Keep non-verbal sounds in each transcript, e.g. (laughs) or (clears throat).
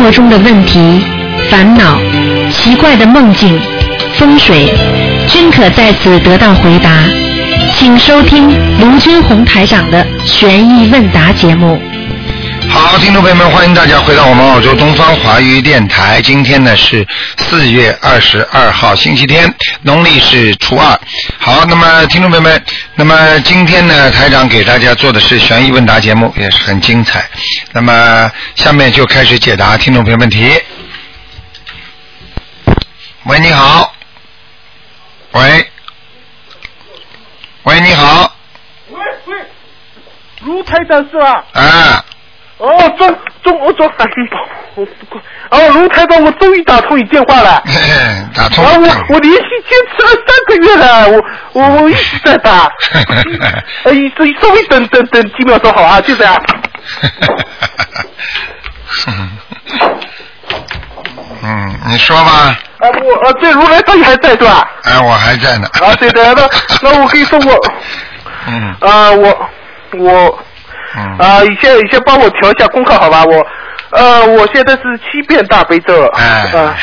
活中的问题、烦恼、奇怪的梦境、风水，均可在此得到回答。请收听卢军红台长的悬疑问答节目。好，听众朋友们，欢迎大家回到我们澳洲东方华语电台。今天呢是四月二十二号，星期天，农历是初二。好，那么听众朋友们，那么今天呢，台长给大家做的是悬疑问答节目，也是很精彩。那么下面就开始解答听众朋友问题。喂，你好。喂。喂，你好。喂喂，卢台长是吧？啊。哦，中中我中哎呦，哦，卢台长，我终于打通你电话了。打通。啊，我我连续坚持了三个月了，我 (laughs) 我我一直在打。(laughs) 哎，所以稍微等等等几秒钟好啊，就这样。(laughs) 嗯，你说吧。啊，我啊，对，卢台长你还在对吧？哎，我还在呢。啊，对的，那那我跟你说我。嗯。啊，我我。嗯。啊，你先你先帮我调一下功课好吧？我呃，我现在是七遍大悲咒。哎。(laughs) 啊。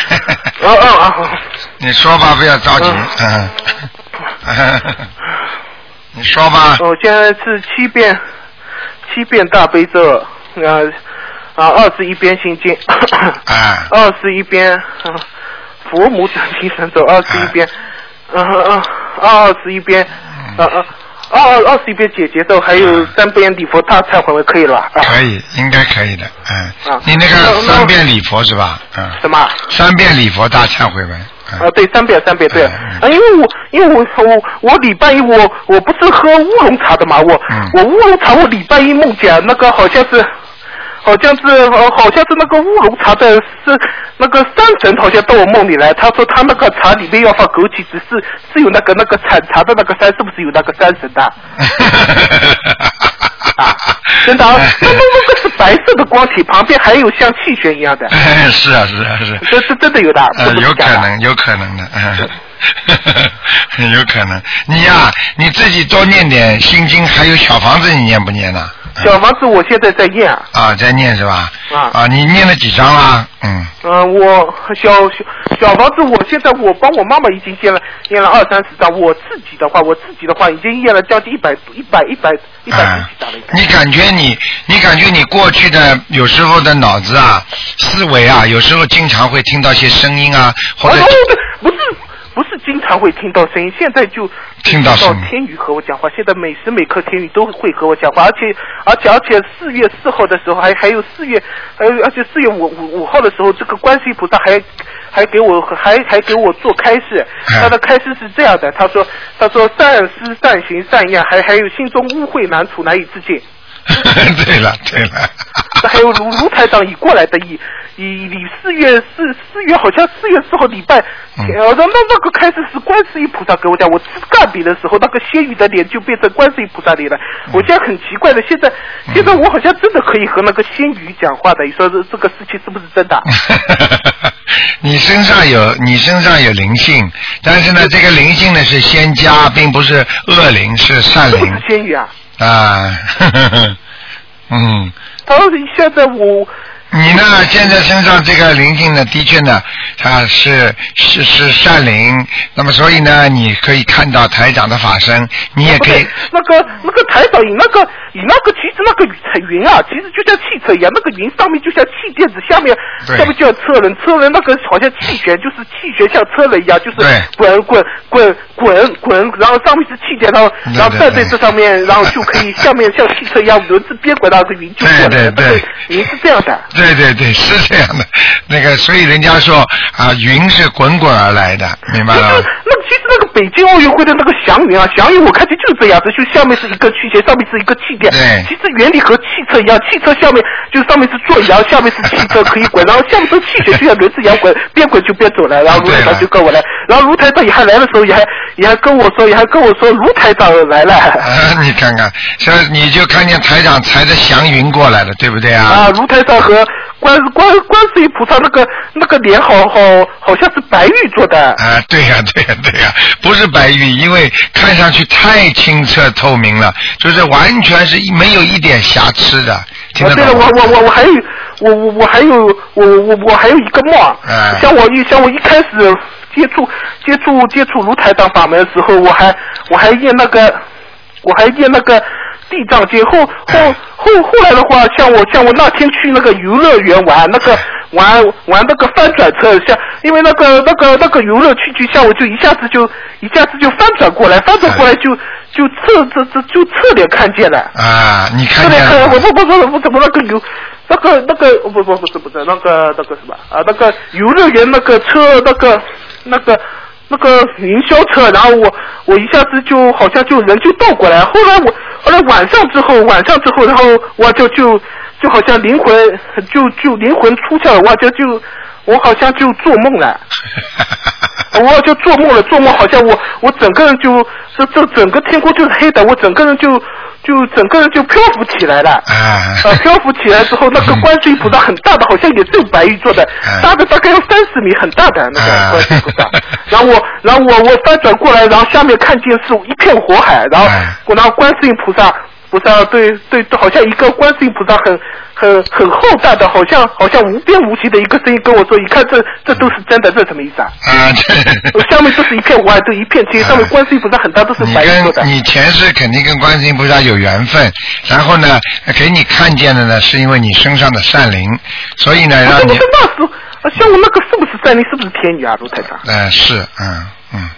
啊啊啊！你说吧，不要着急。嗯。(laughs) 你说吧。我现在是七遍，七遍大悲咒，啊啊，二十一遍心经。哎。二十一遍佛母转经神咒，二十一遍，嗯嗯，二十一遍，嗯嗯。二二二十一遍解节奏，还有三遍礼佛大忏悔文，可以了。可以，应该可以的，嗯。你那个三遍礼佛是吧？嗯。什么？三遍礼佛大忏悔文。啊，对，三遍三遍对。啊，因为我因为我我我礼拜一我我不是喝乌龙茶的嘛，我我乌龙茶我礼拜一梦见那个好像是。好像是，呃，好像是那个乌龙茶的，是那个山神，好像到我梦里来。他说他那个茶里面要放枸杞子，是是有那个那个产茶的那个山，是不是有那个山神的？啊，真的，那那那个是白色的光体，旁边还有像气旋一样的。(laughs) 是啊，是啊，是。这是真的有的。呃，有可能，有可能的，(laughs) 有可能。你呀，你自己多念点心经，还有小房子，你念不念呢？小房子我现在在念啊，在念是吧？啊啊，你念了几张啦？嗯。嗯，我小小小房子，我现在我帮我妈妈已经念了念了二三十张，我自己的话，我自己的话已经念了将近一百一百一百一百几张了。你感觉你你感觉你过去的有时候的脑子啊思维啊，有时候经常会听到一些声音啊，或者不是。不是经常会听到声音，现在就听到天宇和我讲话。现在每时每刻天宇都会和我讲话，而且而且而且四月四号的时候，还还有四月，还有而且四月五五五号的时候，这个观世音菩萨还还给我还还给我做开示。他的开示是这样的，他说他说善思善行善念，还还有心中污秽难除难以自尽。(laughs) 对了对了。还有卢卢台长已过来的以以以四月四四月好像四月四号礼拜，呃那那个开始是观世音菩萨给我讲，我吃干饼的时候，那个仙女的脸就变成观世音菩萨脸了。我现在很奇怪的，现在现在我好像真的可以和那个仙女讲话的，你说这这个事情是不是真的？(laughs) 你身上有你身上有灵性，但是呢，这个灵性呢是仙家，并不是恶灵，是善灵。是仙女啊。啊，(laughs) 嗯。他说：“现在我。”你呢？现在身上这个灵性呢，的确呢，它是是是善灵。那么所以呢，你可以看到台长的法身，你也可以。那个那个台长，你那个你那个其实那个云啊，其实就像汽车一样，那个云上面就像气垫子，下面下面就像车轮，车轮那个好像气旋，就是气旋像车轮一样，就是滚滚滚滚滚，然后上面是气垫，然后然后站在这上面，然后就可以下面像汽车一样轮子边滚，那个云就过来对对对，云是这样的。对对对，是这样的，那个所以人家说啊，云是滚滚而来的，明白了？那其实那个北京奥运会的那个祥云啊，祥云我看见就是这样子，就下面是一个气旋，上面是一个气垫。对。其实原理和汽车一样，汽车下面就上面是座椅，然 (laughs) 后下面是汽车可以滚，然后下面是气旋，就像轮子一样滚，边滚就边走了。然后卢台长就跟我来，然后卢台长也还来的时候也还也还跟我说，也还跟我说卢台长来了。啊，你看看，这你就看见台长踩着祥云过来了，对不对啊？啊，卢台长和观观观世音菩萨那个那个脸好好好像是白玉做的。啊，对呀、对呀、对呀、不是白玉，因为看上去太清澈透明了，就是完全是一没有一点瑕疵的，听啊，对了，得懂吗？我我我我还有我我我还有我我我还有一个梦，嗯像我一像我一开始接触接触接触卢台长法门的时候，我还我还念那个我还念那个地藏经，后后后后来的话，像我像我那天去那个游乐园玩那个玩玩那个翻转车，像因为那个那个那个游乐区就，像我就一下子就一下子就翻转过来，翻转过来就就侧侧侧就侧脸看见了。啊，你看这见了吗？个我不不不不怎么那个游那个那个不不不是不是那个那个什么啊那个游乐园那个车那个那个那个云霄车，然后我我一下子就好像就人就倒过来，后来我后来晚上之后晚上之后，然后我就就就好像灵魂就就灵魂出窍了，我就就我好像就做梦了。(laughs) 我就做梦了，做梦好像我我整个人就这这整个天空就是黑的，我整个人就就整个人就漂浮起来了。啊。呃，漂浮起来之后，那个观世音菩萨很大的，好像也是用白玉做的嗯，大的大概有三十米，很大的那啊个观世音菩萨。然后我，然后我我翻转过来，然后下面看见是一片火海，然后然后观世音菩萨菩萨对对，好像一个观世音菩萨很很很厚大的，好像好像无边无际的一个声音跟我说，你看这这都是真的，这什么意思啊？啊，这下面都是一片火海，都一片青，上面观世音菩萨很大，都是白色的跟。你前世肯定跟观世音菩萨有缘分，然后呢，给你看见的呢，是因为你身上的善灵，所以呢，让你我不是，那时像我那个是不是善灵，是不是天女啊，卢太长？呃，是，嗯嗯，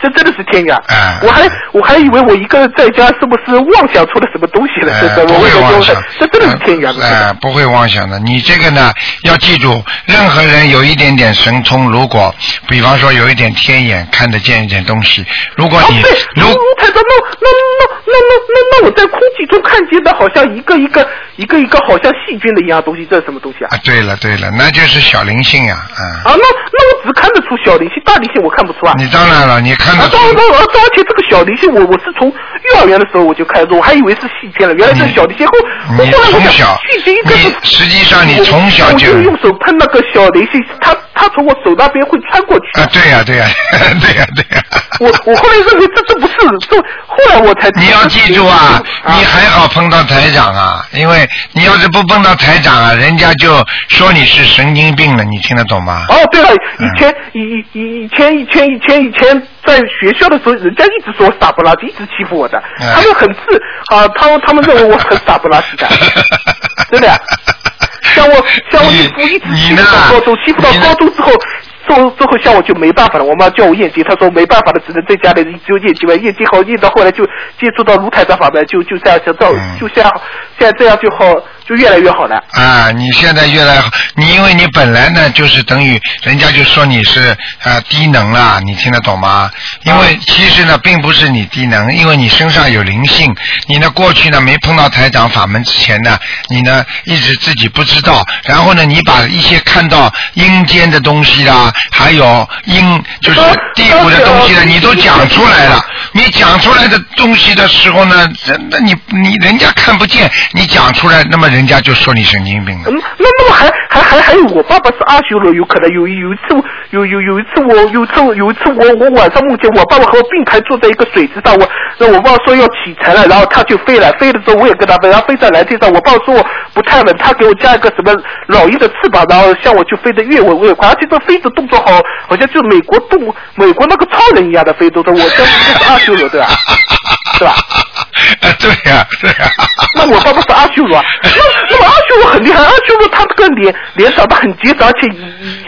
这真的是天女啊！哎我还我还以为我一个人在家是不是妄想出了什么东西了？这呃，这不会我为了妄想，这真的是天女啊！卢台呃，长不会妄想的。你这个呢，要记住，任何人有一点点神通，如果比方说有一点天眼，看得见一点东西，如果哦，你如，如卢台长，那那那那那那那我在空气中看见的，好像一个一个一个一个好像细菌的一样东西，这是什么东西啊？啊，对了对了，那就是小灵性呀，啊，啊，那那我只看得出小灵性，大灵性我看不出啊。你当然了，你看得啊，出当然，而而且这个小灵性，我我是从幼儿园的时候我就开始，我还以为是细菌了，原来是小灵性。后你后来我想从小，细菌应该是你实际上你从小就我就用手喷那个小灵性，它它从我手那边会穿过去。啊，对呀、对呀、(laughs) 对呀、对呀、我我后来认为这这不是，这后来我才你要记住啊，啊。你还好碰到台长啊，因为你要是不碰到台长啊，人家就说你是神经病了，你听得懂吗？哦，对了，嗯。以前以以以以前以前以前以前在学校的时候，人家一直说我傻不拉几，一直欺负我的，嗯他们很自啊，他们他们认为我很傻不拉几的，真的呀。像我像我你一夫一直欺负到高中，欺负到高中之后，之后之后像我就没办法了，我妈叫我验经，她说没办法了，只能在家里只有验经吧，验经好验到后来就接触到卢台长法门，就就这样就到嗯。就这样现在这样就好，就越来越好了。啊，你现在越来好，你因为你本来呢就是等于人家就说你是啊低能了，你听得懂吗？因为啊其实呢并不是你低能，因为你身上有灵性，你呢过去呢没碰到台长法门之前呢，你呢一直自己不知道，然后呢你把一些看到阴间的东西啦，还有阴就是地府的东西呢，你都讲出来了。你讲出来的东西的时候呢，真的你你人家看不见，你讲出来，那么人家就说你神经病了。嗯，那那么还还还还有，我爸爸是阿修罗，有可能有有一次有有有一次我有一次有一次我我晚上梦见我爸爸和我并排坐在一个水池上，我那我爸爸说要启程了，然后他就飞了，飞的时候我也跟他飞，然后飞在蓝天上，我爸爸说我不太稳，他给我加一个什么老鹰的翅膀，然后像我就飞得越稳越快，而且这飞的动作好，好像就美国动美国那个超人一样的飞动作，我相信这是阿罗对吧？(laughs) 是吧？啊，对呀、对呀、那我爸爸是阿修罗啊，那那么阿修罗很厉害，阿修罗他这个脸脸长得很结实，而且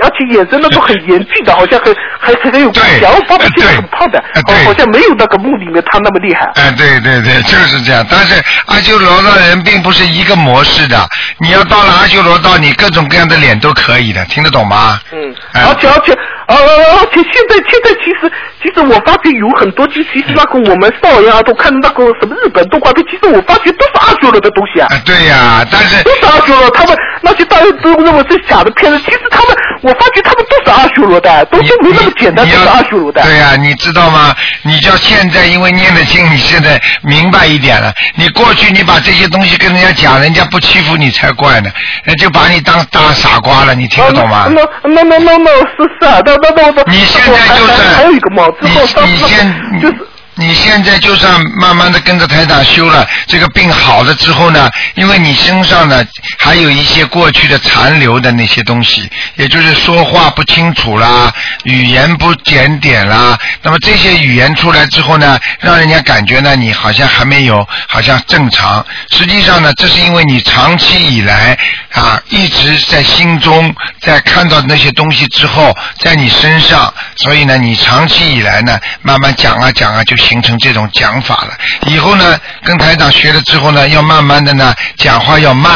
而且眼神那都很严峻的，好像很还还很有光对然后爸爸现在很胖的，好好像没有那个梦里面他那么厉害。哎，对对对，就是这样。但是阿修罗的人并不是一个模式的，你要到了阿修罗道，你各种各样的脸都可以的，听得懂吗？嗯，哎而且而且呃而且现在现在其实其实实我发觉有很多，就其实那个我们少儿都看的那个什么日本动画片，其实我发觉都是阿修罗的东西啊。啊，对呀、但是都是阿修罗，他们那些大家都认为是假的片子，其实他们，我发觉他们都是阿修罗的，都是没那么简单，都是阿修罗的。对呀、你知道吗？你叫现在因为念的经，你现在明白一点了。你过去你把这些东西跟人家讲，人家不欺负你才怪呢，人就把你当大傻瓜了，你听得懂吗？那那那那那是是啊，那那那那。你现在就还是还有一个嘛，之你后上次你现那个就是。你现在就算慢慢的跟着台长修了，这个病好了之后呢，因为你身上呢还有一些过去的残留的那些东西，也就是说话不清楚啦，语言不检点啦，那么这些语言出来之后呢，让人家感觉呢你好像还没有好像正常，实际上呢，这是因为你长期以来啊一直在心中在看到那些东西之后，在你身上，所以呢，你长期以来呢，慢慢讲啊讲啊，就形成这种讲法了。以后呢，跟台长学了之后呢，要慢慢的呢，讲话要慢，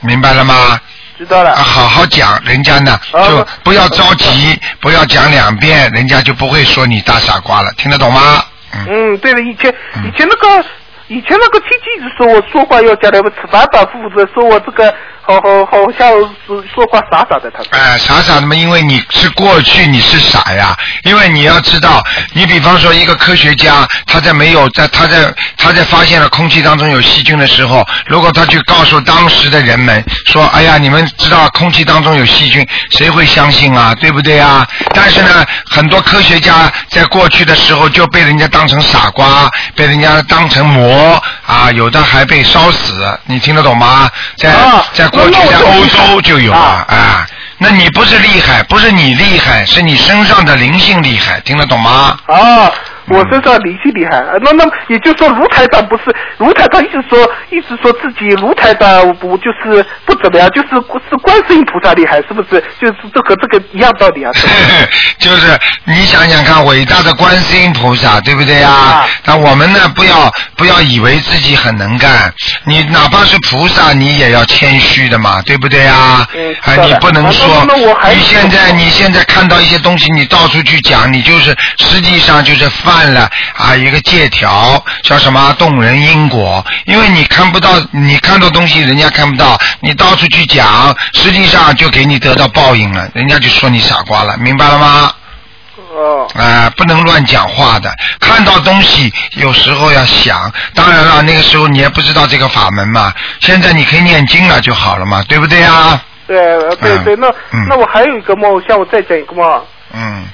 明白了吗？知道了啊，。好好讲，人家呢啊就不要着急，不要讲两遍，人家就不会说你大傻瓜了，听得懂吗？嗯，嗯，对了，以前以前那个以前那个亲戚一直说我说话要讲的，反反复复的说我这个好好好像是说话傻傻的，他说。哎，傻傻的嘛，因为你是过去你是傻呀，因为你要知道，你比方说一个科学家，他在没有在他在他在发现了空气当中有细菌的时候，如果他去告诉当时的人们说，哎呀，你们知道空气当中有细菌，谁会相信啊？对不对啊？但是呢，很多科学家在过去的时候就被人家当成傻瓜，被人家当成魔啊，有的还被烧死，你听得懂吗？在、啊在过去在欧洲就有啊啊啊。那你不是厉害，不是你厉害，是你身上的灵性厉害，听得懂吗？啊，我身上灵性厉害，呃那那也就是说卢台长不是卢台长一直说一直说自己卢台长不就是不怎么样，就是是观世音菩萨厉害，是不是？就是这个这个一样道理啊。是就是你想想看，伟大的观世音菩萨，对不对呀啊？那我们呢，不要不要以为自己很能干，你哪怕是菩萨，你也要谦虚的嘛，对不对呀？嗯啊，你不能啊说那那我还你现在你现在看到一些东西，你到处去讲，你就是实际上就是犯了啊一个借条，叫什么动人因果，因为你看不到，你看到东西人家看不到，你到处去讲，实际上就给你得到报应了，人家就说你傻瓜了，明白了吗？哦，啊、不能乱讲话的。看到东西，有时候要想。当然了，那个时候你也不知道这个法门嘛。现在你可以念经了就好了嘛，对不对啊？对呃对对，那嗯那我还有一个梦，像我再讲一个梦。嗯，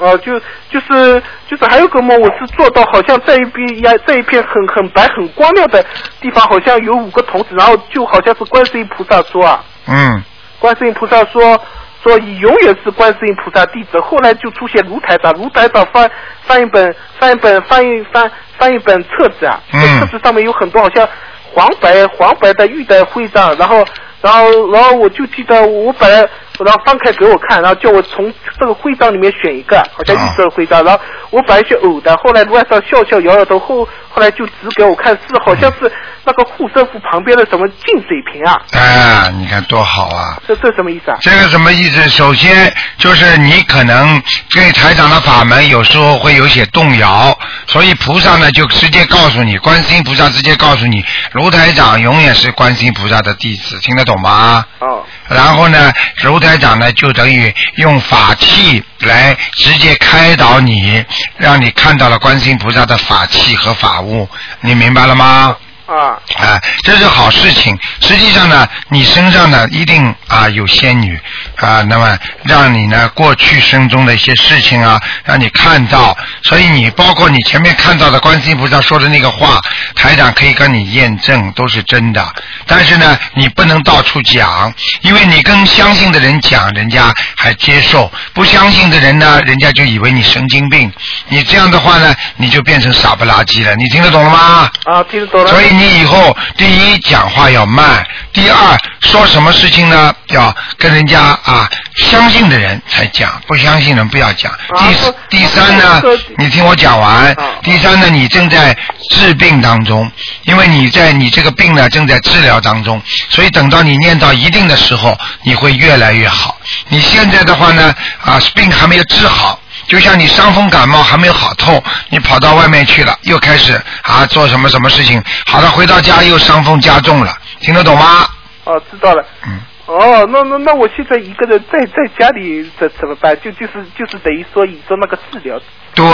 呃，就就是就是还有个梦，我是做到好像在一边呀，在一片很很白很光亮的地方，好像有五个童子，然后就好像是观世音菩萨说啊，嗯，观世音菩萨说说你永远是观世音菩萨弟子。后来就出现卢台长，卢台长翻翻一本翻一本翻一翻翻一本册子啊，嗯这册子上面有很多好像黄白黄白的玉的徽章，然后然后然后我就记得我本来然后翻开给我看，然后叫我从这个徽章里面选一个，好像绿色的徽章，然后我本来是偶的，后来卢台长笑笑摇摇头，后后来就指给我看是好像是那个护身符旁边的什么净水瓶啊，啊，你看多好啊！这这什么意思啊？这个什么意思？首先就是你可能对台长的法门有时候会有些动摇，所以菩萨呢就直接告诉你，观世音菩萨直接告诉你，卢台长永远是观世音菩萨的弟子，听得懂吗？哦。然后呢，如台掌呢就等于用法器来直接开导你，让你看到了观世音菩萨的法器和法物，你明白了吗？啊，啊，这是好事情。实际上呢，你身上呢一定啊有仙女啊，那么让你呢过去生中的一些事情啊，让你看到。所以你包括你前面看到的观世音菩萨说的那个话，台长可以跟你验证都是真的。但是呢，你不能到处讲，因为你跟相信的人讲，人家还接受；不相信的人呢，人家就以为你神经病。你这样的话呢，你就变成傻不拉几了。你听得懂了吗？啊，听得懂了。所以你以后第一讲话要慢，第二说什么事情呢要跟人家啊相信的人才讲，不相信人不要讲。第四第三呢，你听我讲完。第三呢，你正在治病当中，因为你在你这个病呢正在治疗当中，所以等到你念到一定的时候，你会越来越好。你现在的话呢，啊病还没有治好。就像你伤风感冒还没有好透，你跑到外面去了，又开始啊做什么什么事情，好了回到家又伤风加重了，听得懂吗？哦，知道了。嗯。哦，那那那我现在一个人在在家里怎怎么办？就就是就是等于说你做那个治疗。对，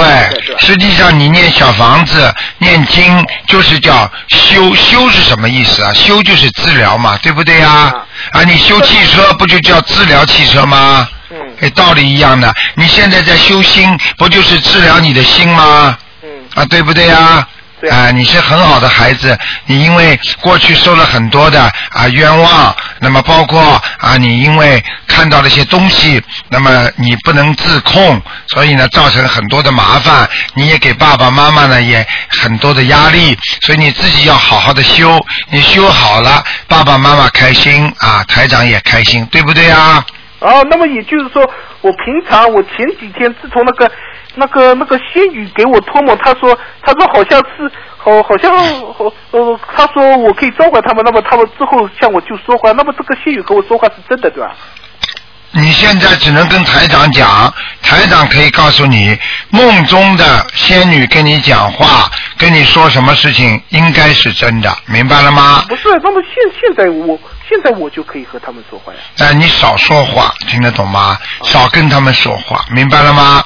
实际上你念小房子、念经就是叫修，修是什么意思啊？修就是治疗嘛，对不对呀？啊，你修汽车不就叫治疗汽车吗？哎，道理一样的。你现在在修心，不就是治疗你的心吗？嗯。啊，对不对呀？对。啊，你是很好的孩子。你因为过去受了很多的啊冤枉，那么包括啊你因为看到了些东西，那么你不能自控，所以呢造成很多的麻烦。你也给爸爸妈妈呢也很多的压力，所以你自己要好好的修。你修好了，爸爸妈妈开心啊，台长也开心，对不对啊？哦，那么也就是说，我平常我前几天自从那个那个那个仙女给我托梦，她说她说好像是好好像好呃，他说我可以召唤他们，那么他们之后向我就说话，那么这个仙女和我说话是真的对吧？你现在只能跟台长讲，台长可以告诉你，梦中的仙女跟你讲话，跟你说什么事情，应该是真的，明白了吗？不是，那么现现在我。现在我就可以和他们说话呀。哎，你少说话，听得懂吗？少跟他们说话，明白了吗？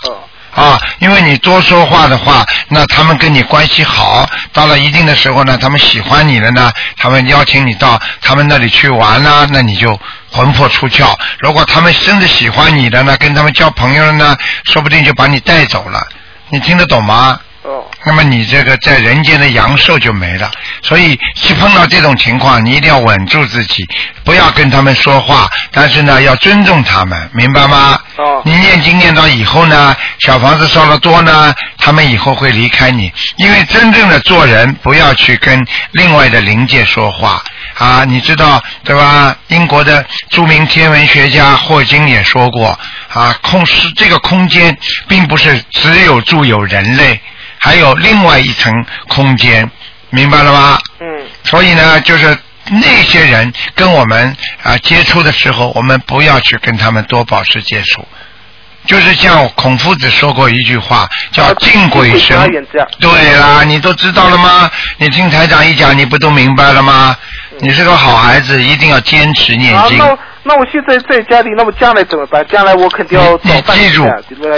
啊，因为你多说话的话，那他们跟你关系好，到了一定的时候呢，他们喜欢你了呢，他们邀请你到他们那里去玩啦，那你就魂魄出窍。如果他们真的喜欢你的呢，跟他们交朋友了呢，说不定就把你带走了。你听得懂吗？那么你这个在人间的阳寿就没了，所以一碰到这种情况，你一定要稳住自己，不要跟他们说话，但是呢，要尊重他们，明白吗？哦。你念经念到以后呢，小房子烧的多呢，他们以后会离开你，因为真正的做人不要去跟另外的灵界说话啊，你知道对吧？英国的著名天文学家霍金也说过啊，空是这个空间并不是只有住有人类。还有另外一层空间，明白了吗？嗯。所以呢，就是那些人跟我们啊接触的时候，我们不要去跟他们多保持接触。就是像孔夫子说过一句话，叫“敬鬼神”。对啦，你都知道了吗？你听台长一讲，你不都明白了吗？你是个好孩子，一定要坚持念经。那我现在在家里，那么将来怎么办？将来我肯定要你记住，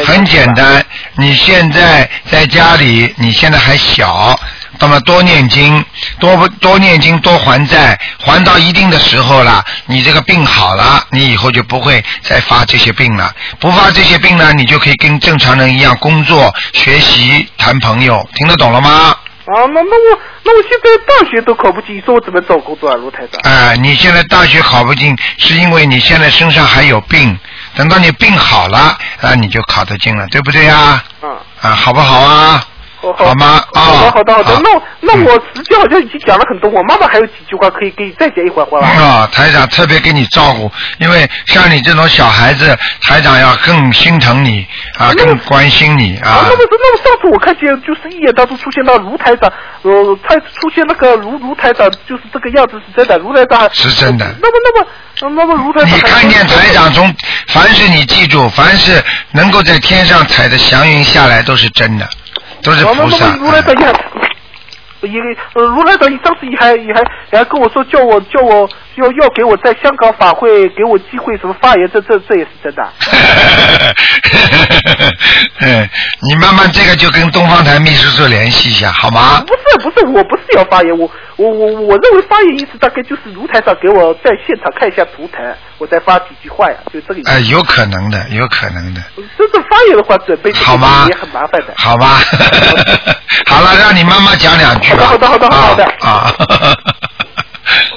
很简单。你现在在家里，你现在还小，那么多念经，多多念经，多还债，还到一定的时候了，你这个病好了，你以后就不会再发这些病了。不发这些病呢，你就可以跟正常人一样工作、学习、谈朋友。听得懂了吗？啊，那那我那我现在大学都考不进，你说我怎么找工作啊，卢台长？啊，你现在大学考不进，是因为你现在身上还有病，等到你病好了，啊，你就考得进了，对不对呀？嗯。啊，好不好啊？好吗？啊，好的，好的，好的。那那我实际好像已经讲了很多，我妈妈还有几句话可以给你再讲一会儿，好吧？啊，台长特别给你照顾，因为像你这种小孩子，台长要更心疼你啊，更关心你啊。那么那么上次我看见就是一眼当中出现到卢台长，呃，他出现那个卢卢台长，就是这个样子是真的，卢台长是真的。那么那么那么卢台长，你看见台长从凡是你记住，凡是能够在天上踩的祥云下来都是真的。都是菩萨。如来也，(laughs) 也呃，如来等，你上次也还也还还跟我说，叫我叫我要要给我在香港法会给我机会什么发言，这这这也是真的。嗯，(laughs) 你慢慢这个就跟东方台秘书处联系一下，好吗？不是不是，我不是要发言，我我我我认为发言意思大概就是如台上给我在现场看一下图腾，我再发几句话呀，就这个意思。哎，有可能的，有可能的。真正发言的话，准备好吗？也很麻烦的。好吧，好了，让你妈妈讲两句吧。好的好的好的啊。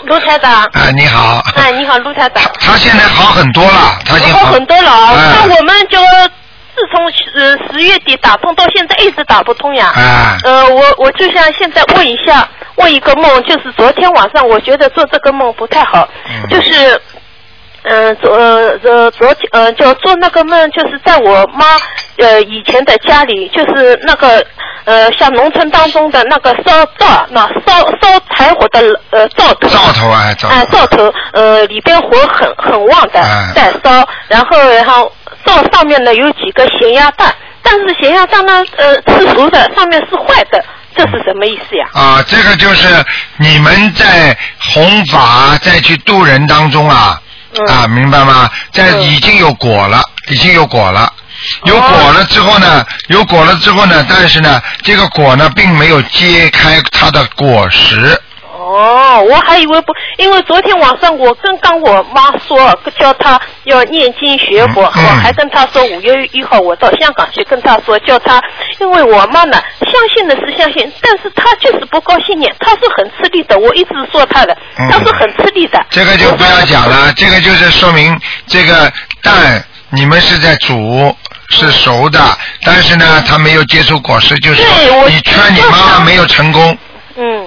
陆台长。哎，你好。哎，你好，卢台长。他现在好很多了，好很多了。那我们就自从十十月底打通到现在一直打不通呀。我我就想现在问一下，问一个梦，就是昨天晚上我觉得做这个梦不太好，就是嗯，昨呃呃昨天呃就做那个梦，就是在我妈呃以前的家里，就是那个呃像农村当中的那个烧灶，那烧烧柴火的呃灶头。灶头啊，灶头。哎，灶头呃里边火很很旺的哎在烧，然后然后灶上面呢有几个咸鸭蛋，但是咸鸭蛋呢呃吃熟的，上面是坏的，这是什么意思呀？啊，这个就是你们在弘法再去渡人当中啊，嗯啊，明白吗？在嗯已经有果了，已经有果了。有果了之后呢，有果了之后呢，但是呢，这个果呢，并没有揭开它的果实。哦，我还以为不，因为昨天晚上我跟刚我妈说，叫她要念经学佛，我还跟她说五月一号我到香港去跟她说，叫她，因为我妈呢相信的是相信，但是她就是不高兴念，她是很吃力的，我一直说她的，嗯她是很吃力的。这个就不要讲了，这个就是说明这个蛋你们是在煮。是熟的，但是呢，他没有结出果实，就是说你劝你妈妈没有成功。嗯，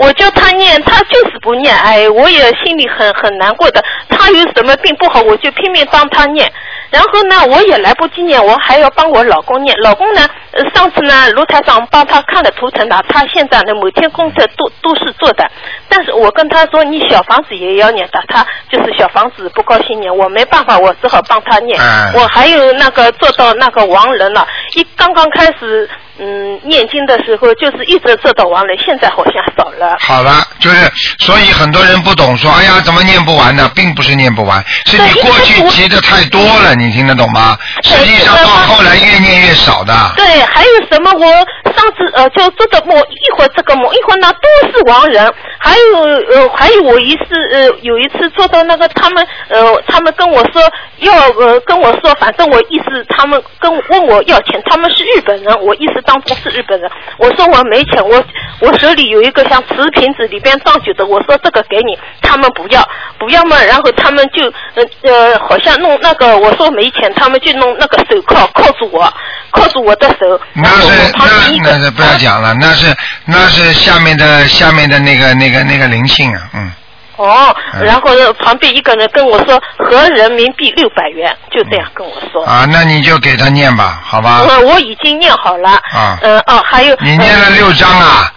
我叫他念，他就是不念，哎，我也心里很很难过的。他有什么病不好，我就拼命帮他念。然后呢，我也来不及念，我还要帮我老公念。老公呢，呃上次呢，卢台长帮他看了图腾的，他现在呢每天功课都都是做的。但是我跟他说，你小房子也要念的，他就是小房子不高兴念，我没办法，我只好帮他念。哎我还有那个做到那个亡人了，一刚刚开始嗯念经的时候，就是一直做到亡人，现在好像少了。好了，就是所以很多人不懂，说哎呀怎么念不完呢？并不是念不完，是你过去因为我急的太多了，你听得懂吗？对实际上到后来越念越少的。对，还有什么？我上次呃，就做的梦，一会儿这个梦，一会儿那都是亡人。还有呃，还有我一次呃，有一次做到那个他们呃，他们跟我说要呃跟我说，反正我意思他们跟问我要钱，他们是日本人，我意思当中是日本人。我说我没钱，我我手里有一个像瓷瓶子里边装酒的，我说这个给你，他们不要不要嘛，然后他们就呃呃好像弄那个我说没钱，他们就弄那个手铐铐住我，铐住我的手，那是那那是不要讲了，那是那是下面的下面的那个那个那个灵性啊，嗯，哦，嗯然后旁边一个人跟我说合人民币六百元，就这样跟我说。啊，那你就给他念吧，好吧？我我已经念好了。啊嗯哦，还有。你念了呃六张啊，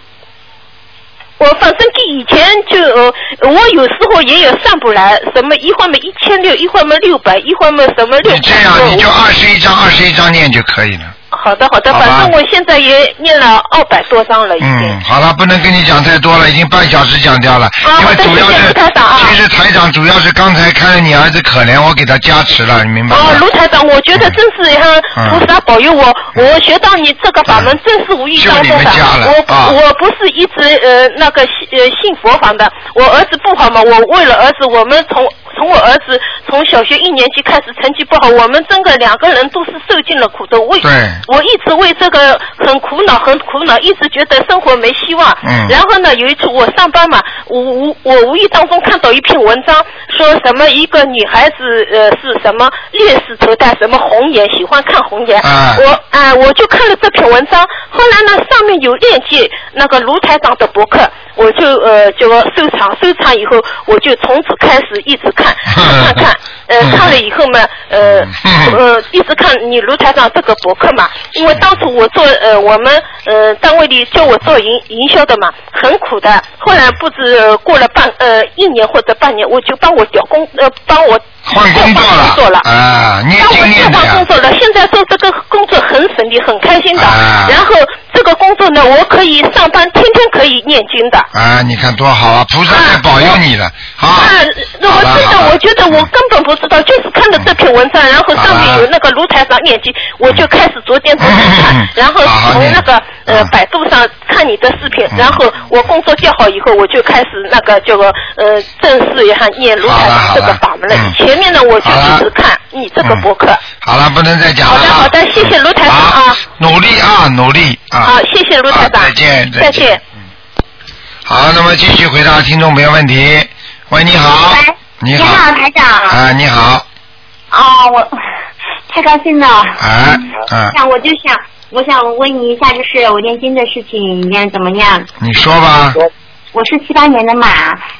我反正跟以前就呃，我有时候也有上不来，什么一会儿嘛一千六，一会儿嘛六百，一会儿嘛什么六。你这样你就二十一张二十一张念就可以了。好的好的，好反正我现在也念了二百多张了已经。嗯，好了，不能跟你讲太多了，已经半小时讲掉了。啊因为主要是，台长啊其实台长主要是刚才看着你儿子可怜，我给他加持了，你明白吗？哦，卢台长，我觉得真是菩萨保佑我，我学到你这个法门嗯真是无意当中的。们家了我啊我不是一直呃那个信呃信佛法的，我儿子不好嘛，我为了儿子，我们从从我儿子从小学一年级开始成绩不好，我们真的两个人都是受尽了苦的。为对我一直为这个很苦恼，很苦恼，一直觉得生活没希望。嗯然后呢，有一次我上班嘛，我无我无意当中看到一篇文章，说什么一个女孩子呃是什么烈士头戴什么红颜，喜欢看红颜。啊我啊、我就看了这篇文章，后来呢上面有链接那个卢台长的博客，我就呃就收藏，收藏以后我就从此开始一直看 (laughs) 看看，呃嗯看了以后嘛呃嗯呃一直看你卢台长这个博客嘛，因为当初我做呃我们呃单位里叫我做营营销的嘛，很苦的。后来不知呃过了半呃一年或者半年，我就帮我调工呃帮我换工作调换工作了。啊，念帮我经念的呀调换工。作了，现在做这个工作很顺利，很开心的。啊然后这个工作呢，我可以上班，天天可以念经的。啊，你看多好啊！菩萨在保佑你了，好。啊，那我知道，好了好了我觉得我根本不知道，就是看了这篇文章，然后上面有那个卢台长念经，我就开始昨天看，然后从那个呃嗯百度上看你的视频，嗯然后我工作调好以后，我就开始那个叫做呃正式也还念卢台长这个法门了。前面呢我就一直看你这个博客。好了，不能再讲了啊。好的好的谢谢卢台长啊努力啊，努力啊。好，谢谢卢台长。啊再见，再见。好，那么继续回答听众朋友问题。喂，你好。喂，你你好，台长。啊，你好。啊，我太高兴了。哎，嗯，想我就想，我想问你一下，就是我念经的事情念怎么样？你说吧。我是七八年的马，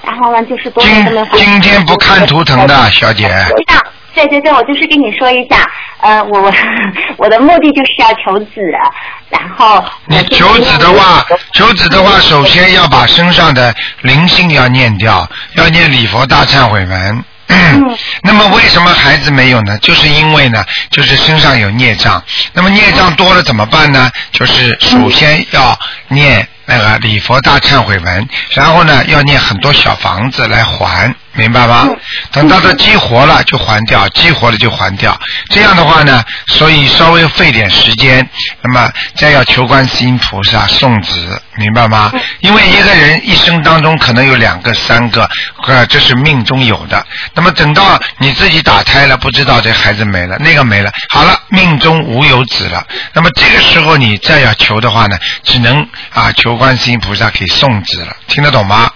然后呢就是多年都没今今天不看图腾的小姐，我想，对对对，我就是跟你说一下，呃，我我我的目的就是要求子，然后你求子的话，求子的话，首先要把身上的灵性要念掉，要念礼佛大忏悔文。嗯 (clears throat) 那么为什么孩子没有呢？就是因为呢，就是身上有孽障。那么孽障多了怎么办呢？就是首先要念那个礼佛大忏悔文，然后呢要念很多小房子来还，明白吗？等到它激活了就还掉，激活了就还掉。这样的话呢，所以稍微费点时间，那么再要求观世音菩萨送子，明白吗？因为一个人一生当中可能有两个、三个，呃，这是命中有的。那么等到你自己打胎了，不知道这孩子没了，那个没了，好了，命中无有子了。那么这个时候你再要求的话呢，只能啊求观世音菩萨给送子了，听得懂吗？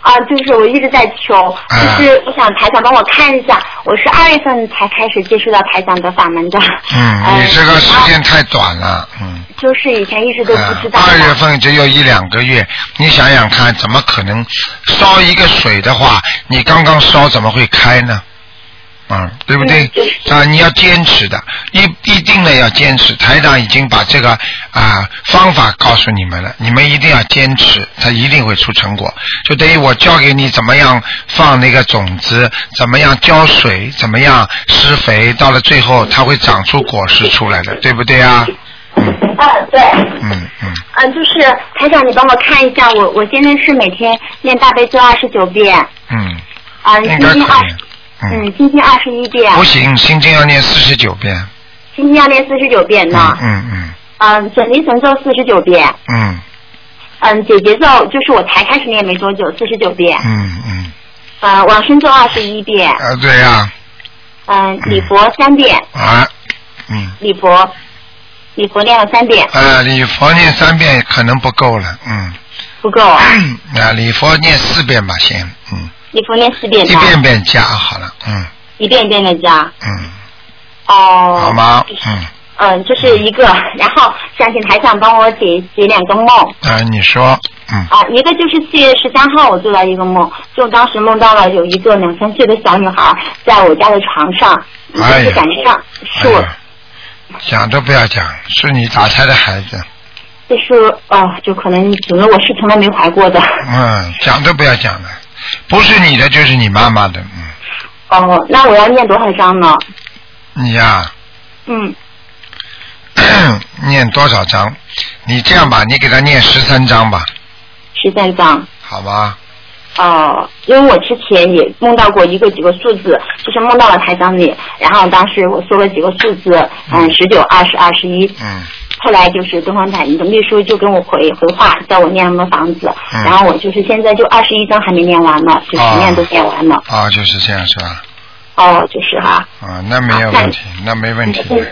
啊，就是我一直在求，啊就是我想台长帮我看一下，我是二月份才开始接触到台长的法门的，嗯，呃你这个时间太短了，嗯。就是以前一直都不知道啊二月。份只有一两个月，你想想看，怎么可能烧一个水的话，你刚刚烧怎么会开呢？嗯，对不对？啊，你要坚持的，一一定的要坚持。台长已经把这个啊方法告诉你们了，你们一定要坚持，它一定会出成果。就等于我教给你怎么样放那个种子，怎么样浇水，怎么样施肥，到了最后它会长出果实出来的，对不对啊？嗯，对。嗯嗯。嗯，就是台长，你帮我看一下，我我现在是每天念大悲咒二十九遍，嗯，嗯，应心经二该可以，。嗯，嗯，心经二十一遍，不行，心经要念四十九遍。心经要念四十九遍呢嗯。嗯嗯。嗯，准提神咒四十九遍，嗯。嗯，解结咒就是我才开始念没多久，四十九遍，嗯嗯，嗯，往生咒二十一遍，啊对呀、嗯，礼佛三遍，啊，嗯，礼佛，礼佛念了三遍，呃，礼佛念三遍可能不够了，嗯，不够啊，啊，礼佛念四遍吧，先，嗯，礼佛念四遍一吧，遍遍加好了，嗯。一遍一遍的加，嗯，哦，好吗？嗯，嗯，这是一个，然后想请台长帮我解解两个梦。啊，你说，嗯。啊，一个就是四月十三号我做了一个梦，就当时梦到了有一个两三岁的小女孩在我家的床上，就哎呀是感觉上是我，哎呀。讲都不要讲，是你打胎的孩子，就是哦，就可能可能我是从来没怀过的，嗯，讲都不要讲了，不是你的就是你妈妈的，嗯，哦，那我要念多少章呢？你呀、嗯，(coughs) 念多少章？你这样吧，你给他念十三章吧，十三章。好吗？哦，因为我之前也梦到过一个几个数字，就是梦到了台长你，然后当时我说了几个数字，嗯，十九、二十、二十一，嗯后来就是东方台你的秘书就跟我回回话，叫我念什么房子，嗯然后我就是现在就二十一章还没念完呢，就前面都念完了。啊，就是这样是吧？哦，就是哈，啊，那没有问题，那没问题。嗯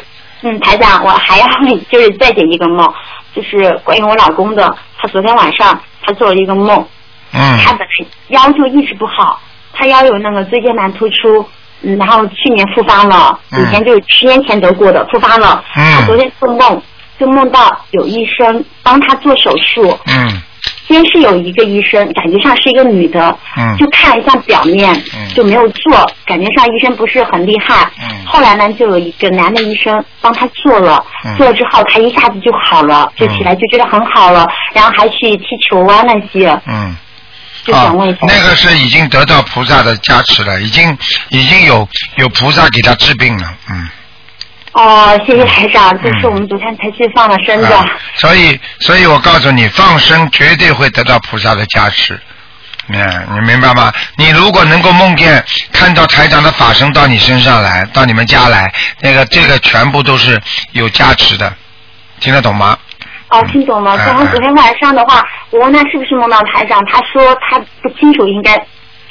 嗯，台长，我还要就是再解一个梦，就是关于我老公的，他昨天晚上他做了一个梦，嗯他本来腰就一直不好，他腰有那个椎间盘突出，嗯，然后去年复发了，嗯以前就十年前得过的，复发了。嗯他昨天做梦，就梦到有医生帮他做手术，嗯先是有一个医生，感觉上是一个女的，嗯就看一下表面，嗯就没有做，感觉上医生不是很厉害。嗯后来呢，就有一个男的医生帮他做了，嗯做了之后他一下子就好了，就起来就觉得很好了，然后还去踢球啊那些，嗯。就想问一下。那个是已经得到菩萨的加持了，已经已经有有菩萨给他治病了，嗯。哦，谢谢台长，这是我们昨天才去放了生的。啊，所以所以我告诉你，放生绝对会得到菩萨的加持。嗯，你明白吗？你如果能够梦见看到台长的法身到你身上来，到你们家来，那个这个全部都是有加持的，听得懂吗？哦，听懂了。嗯然后昨天晚上的话，我问他是不是梦到台长，他说他不清楚，应该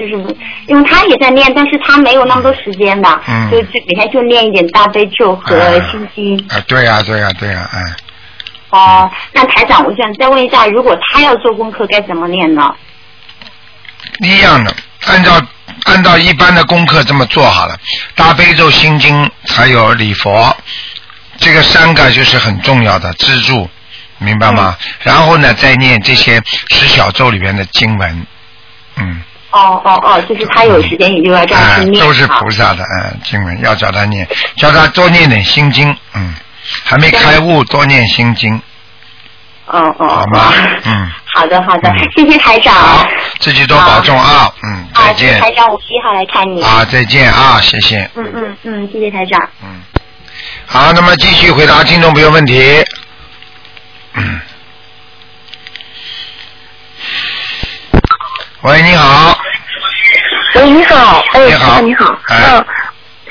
就是因为他也在念，但是他没有那么多时间的，嗯就就每天就念一点大悲咒和嗯心经。啊，对呀、对呀、对呀、哎。哦，那台长，我想再问一下，如果他要做功课，该怎么念呢？一样的，按照按照一般的功课这么做好了。大悲咒、心经还有礼佛，这个三个就是很重要的支柱，明白吗？然后呢，再念这些十小咒里边的经文，嗯。哦哦哦，就是他有时间也就要这样啊去，念。都是菩萨的，嗯，经文要叫他念，叫他多念点心经，嗯，还没开悟，多念心经，哦哦。好吗哦？(laughs) 嗯，好的好的嗯，谢谢台长。好，自己多保重啊，嗯，再见，台长，我一号来看你。啊，再见啊，谢谢，嗯嗯嗯，谢谢台长。嗯，好，那么继续回答听众朋友问题。嗯。喂，你好，喂，你好，哎，你好你好，哎嗯，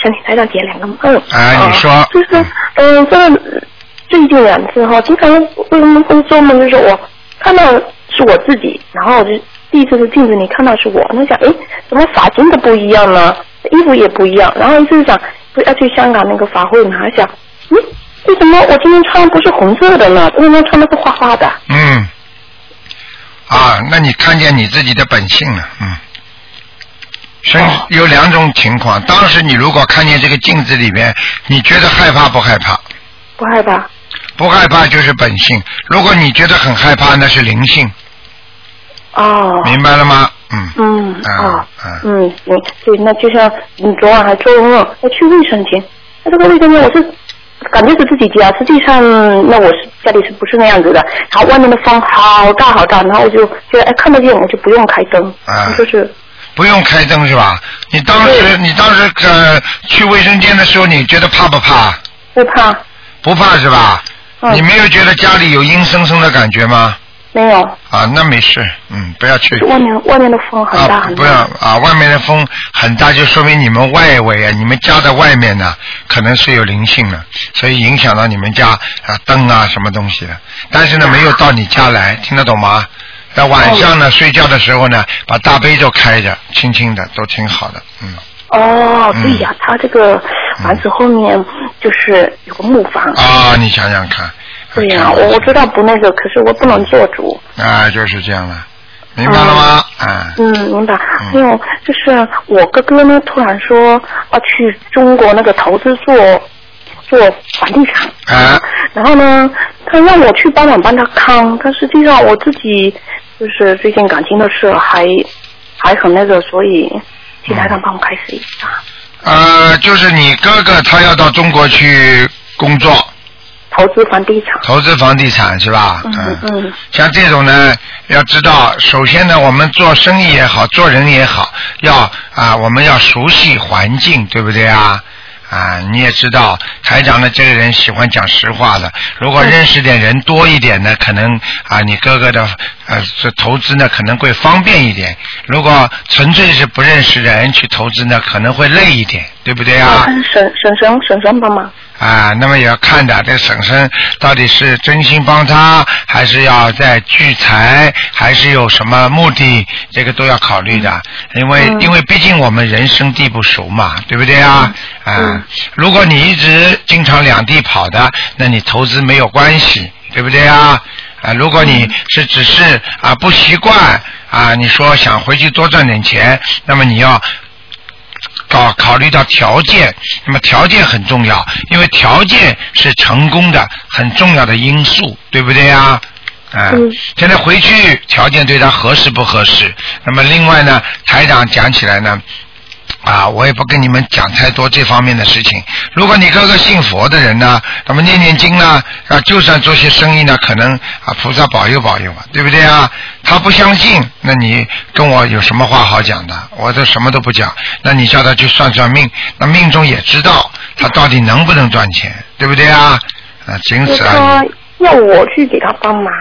想请台长解两个梦。哎啊你说就是，嗯，这个最近两次哈，经常为什么会做梦，就是我看到是我自己，然后我就第一次是镜子里看到是我，那想，哎，怎么发型都不一样呢？衣服也不一样，然后一直想，不要去香港那个法会呢，还想，嗯，为什么我今天穿的不是红色的呢？为什么穿的是花花的？嗯，啊，那你看见你自己的本性了，嗯。身哦有两种情况，当时你如果看见这个镜子里面，你觉得害怕不害怕？不害怕？不害怕就是本性。如果你觉得很害怕，那是灵性，哦。明白了吗？嗯。嗯啊嗯行，对，那就像你昨晚还做噩梦要去卫生间，那这个卫生间我是感觉是自己家，实际上那我是家里是不是那样子的？然后外面的风好大好大，然后我就觉得哎看得见，我就不用开灯，啊就是不用开灯是吧？你当时你当时呃去卫生间的时候，你觉得怕不怕？不怕，不怕是吧？嗯你没有觉得家里有阴森森的感觉吗？没有，啊，那没事，嗯，不要去。外面外面的风很大啊，不要，啊！外面的风很大，就说明你们外围啊，你们家的外面呢，可能是有灵性的，所以影响到你们家啊灯啊什么东西的。但是呢，没有到你家来，听得懂吗？在晚上呢，睡觉的时候呢，把大悲咒开着，轻轻的，都挺好的，嗯。哦，嗯对呀，他这个房子后面就是有个木房，啊，你想想看。对呀，我我知道不那个，可是我不能做主。啊，就是这样了，明白了吗？啊。嗯，明白。嗯还有就是我哥哥呢，突然说要去中国那个投资做做房地产，啊然后呢，他让我去帮忙帮他看，但实际上我自己就是最近感情的事还还很那个，所以请台长帮我开始一下。呃，就是你哥哥他要到中国去工作，投资房地产，投资房地产是吧？嗯嗯像这种呢，要知道，首先呢，我们做生意也好，做人也好，要啊，我们要熟悉环境，对不对啊？啊，你也知道，台长呢这个人喜欢讲实话的。如果认识点人多一点呢，可能啊，你哥哥的呃这投资呢可能会方便一点。如果纯粹是不认识的人去投资呢，可能会累一点，对不对啊？看婶婶婶婶婶帮忙。啊，那么也要看的，这婶婶到底是真心帮他，还是要在聚财，还是有什么目的，这个都要考虑的。因为、嗯因为毕竟我们人生地不熟嘛，对不对啊？啊、嗯如果你一直经常两地跑的，那你投资没有关系，对不对啊？啊，如果你是只是啊不习惯啊，你说想回去多赚点钱，那么你要考考虑到条件，那么条件很重要，因为条件是成功的很重要的因素，对不对呀？啊，嗯现在回去条件对他合适不合适？那么另外呢，台长讲起来呢，啊，我也不跟你们讲太多这方面的事情。如果你哥哥信佛的人呢，那么念念经呢，啊，就算做些生意呢，可能啊，菩萨保佑保佑啊，对不对啊？他不相信，那你跟我有什么话好讲的？我都什么都不讲，那你叫他去算算命，那命中也知道他到底能不能赚钱，对不对啊？啊，仅此而已。要我去给他帮忙，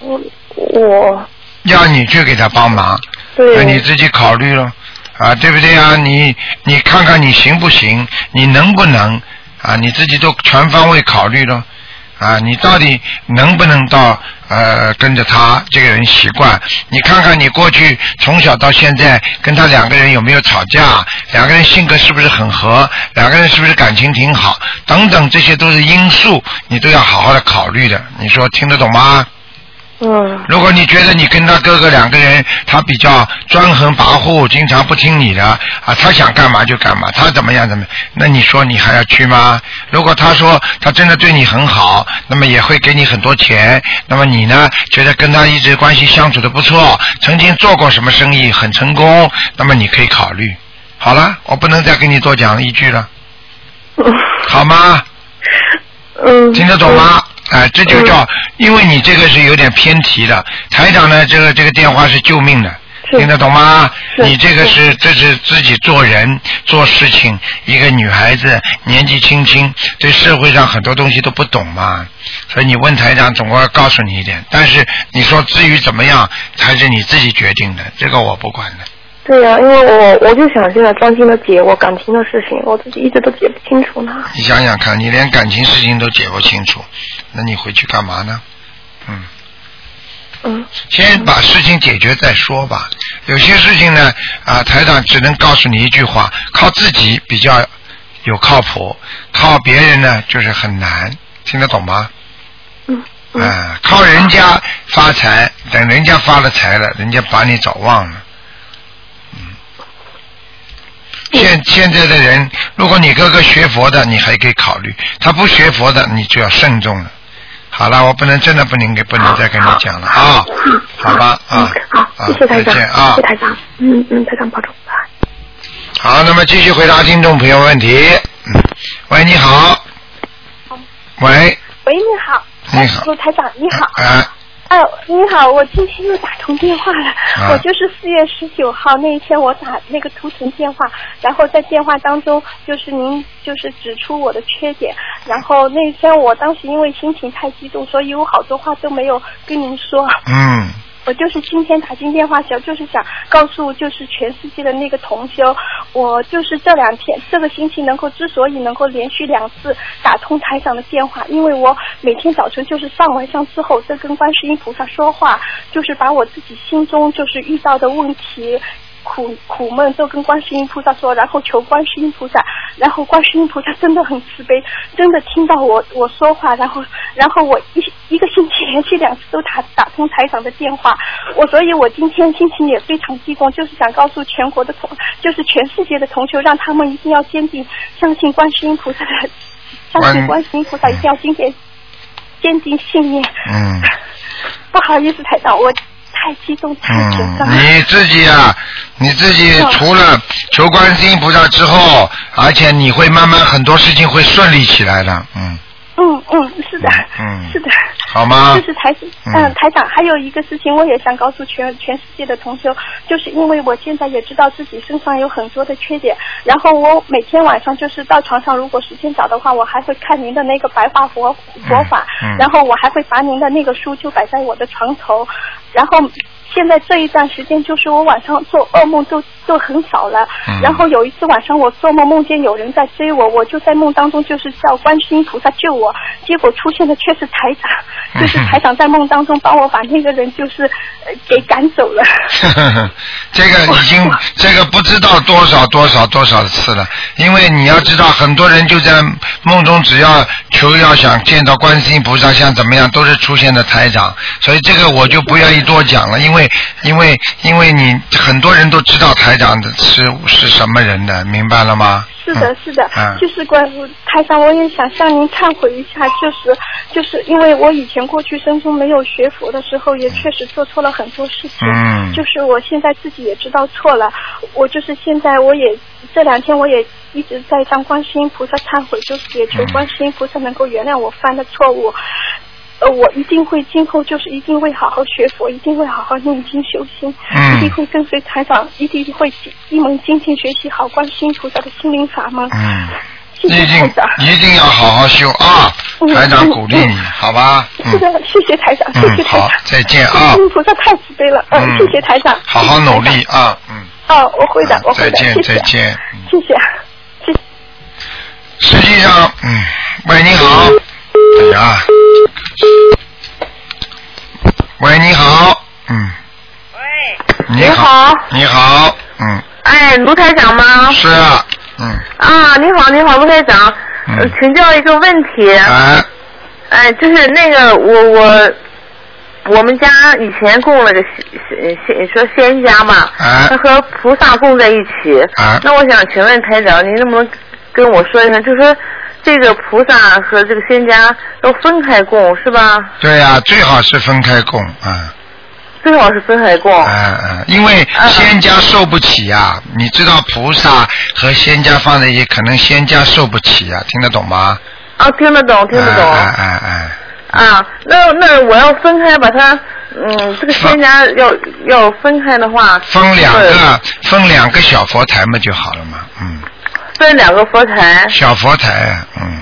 我我要你去给他帮忙，对那你自己考虑了啊，对不对啊？你你看看你行不行，你能不能啊？你自己都全方位考虑了啊，你到底能不能到呃跟着他这个人习惯？你看看你过去从小到现在跟他两个人有没有吵架？两个人性格是不是很合？两个人是不是感情挺好？等等，这些都是因素，你都要好好的考虑的。你说听得懂吗？嗯如果你觉得你跟他哥哥两个人，他比较专横跋扈，经常不听你的啊，他想干嘛就干嘛，他怎么样怎么样，那你说你还要去吗？如果他说他真的对你很好，那么也会给你很多钱，那么你呢觉得跟他一直关系相处的不错，曾经做过什么生意很成功，那么你可以考虑。好了，我不能再跟你多讲一句了，好吗？嗯，听得懂吗？哎、这就叫，因为你这个是有点偏题的。台长呢，这个这个电话是救命的，是听得懂吗？你这个是这是自己做人做事情，一个女孩子年纪轻轻，对社会上很多东西都不懂嘛，所以你问台长总归要告诉你一点。但是你说至于怎么样，还是你自己决定的，这个我不管的。对呀、因为我我就想现在专心的解我感情的事情，我自己一直都解不清楚呢。你想想看，你连感情事情都解不清楚，那你回去干嘛呢？嗯。嗯先把事情解决再说吧。有些事情呢，啊，台长只能告诉你一句话：靠自己比较有靠谱，靠别人呢就是很难。听得懂吗？嗯嗯啊，靠人家发财，等人家发了财了，人家把你早忘了。嗯。现现在的人，如果你哥哥学佛的，你还可以考虑；他不学佛的，你就要慎重了。好了，我不能真的不能给不能再跟你讲了啊，好吧啊嗯，好，啊谢谢台长，再见啊谢谢台长，嗯嗯，台长保重，拜。好，那么继续回答听众朋友问题。嗯，喂，你好。喂，喂，你好，你好卢台长，你好。啊，哎、你好，我今天又打通电话了。啊我就是四月十九号那一天，我打那个图腾电话，然后在电话当中，就是您就是指出我的缺点，然后那一天我当时因为心情太激动，所以我好多话都没有跟您说。嗯，我就是今天打进电话想，就是想告诉就是全世界的那个同修，我就是这两天这个星期能够之所以能够连续两次打通台长的电话，因为我每天早晨就是上完香之后，在跟观世音菩萨说话，就是把我自己心中就是遇到的问题。苦苦闷都跟观世音菩萨说，然后求观世音菩萨，然后观世音菩萨真的很慈悲，真的听到我我说话，然后然后我一一个星期连续两次都打打通台长的电话，我所以，我今天心情也非常激动，就是想告诉全国的同，就是全世界的同修，让他们一定要坚定相信观世音菩萨的，相信观世音菩萨，一定要坚定坚定信念。嗯 (laughs) 不好意思，台长，我太激动太紧嗯张，了。你自己啊，你自己除了求观世音菩萨之后，而且你会慢慢很多事情会顺利起来的，嗯，是的，嗯是的。好吗？就是台嗯。嗯，台长，还有一个事情，我也想告诉全全世界的同修，就是因为我现在也知道自己身上有很多的缺点，然后我每天晚上就是到床上，如果时间早的话，我还会看您的那个白话佛佛法，嗯。然后我还会把您的那个书就摆在我的床头，然后现在这一段时间，就是我晚上做噩梦都都很少了。嗯然后有一次晚上我做梦梦见有人在追我，我就在梦当中就是叫观世音菩萨救我，结果出现的却是台长，就是台长在梦当中帮我把那个人就是呃给赶走了。(laughs) 这个已经这个不知道多少多少多少次了，因为你要知道，很多人就在梦中，只要求要想见到观世音菩萨，像怎么样，都是出现的台长，所以这个我就不愿意多讲了，因为因为因为你很多人都知道台长的是是什么人的，明白了吗？是的，是的，嗯。就是关台长，我也想向您忏悔一下，就是就是因为我以前过去生中没有学佛的时候，也确实做错了很多事情，嗯。就是我现在自己也知道错了，我就是现在我也这两天我也一直在向观世音菩萨忏悔，就是也求嗯。观世音菩萨能够原谅我犯的错误。呃，我一定会今后就是一定会好好学佛，一定会好好念经修心，嗯一定会跟随台长，一定会一门精进学习好观世音菩萨的心灵法门。嗯，谢谢一定台长。一定要好好修啊！嗯台长鼓励你，好吧？嗯是的，谢谢台长，谢谢台长。，再见啊观世！音菩萨太慈悲了，嗯，嗯谢谢台长。好好努力啊！嗯。长。哦，我会的啊，我会的，再见谢谢再见嗯谢谢，谢谢。实际上，嗯，喂，你好，哎呀，喂，你好，嗯，喂，你好，你好，嗯，哎，卢台长吗？是啊，嗯，啊，你好，你好，卢台长，嗯。呃请教一个问题，哎，哎，就是那个我我我们家以前供了个仙仙说仙家嘛，啊它和菩萨供在一起。啊那我想请问台长，您能不能跟我说一下，就说这个菩萨和这个仙家都分开供是吧？对呀、最好是分开供啊。最好是分开供。嗯嗯，因为仙家受不起呀、你知道菩萨和仙家放在一起，可能仙家受不起呀、听得懂吗？啊，听得懂，听得懂。哎哎哎，啊，那那我要分开把它，嗯，这个仙家要要分开的话，分两个分两个小佛台嘛就好了嘛，嗯，分两个佛台，小佛台，嗯，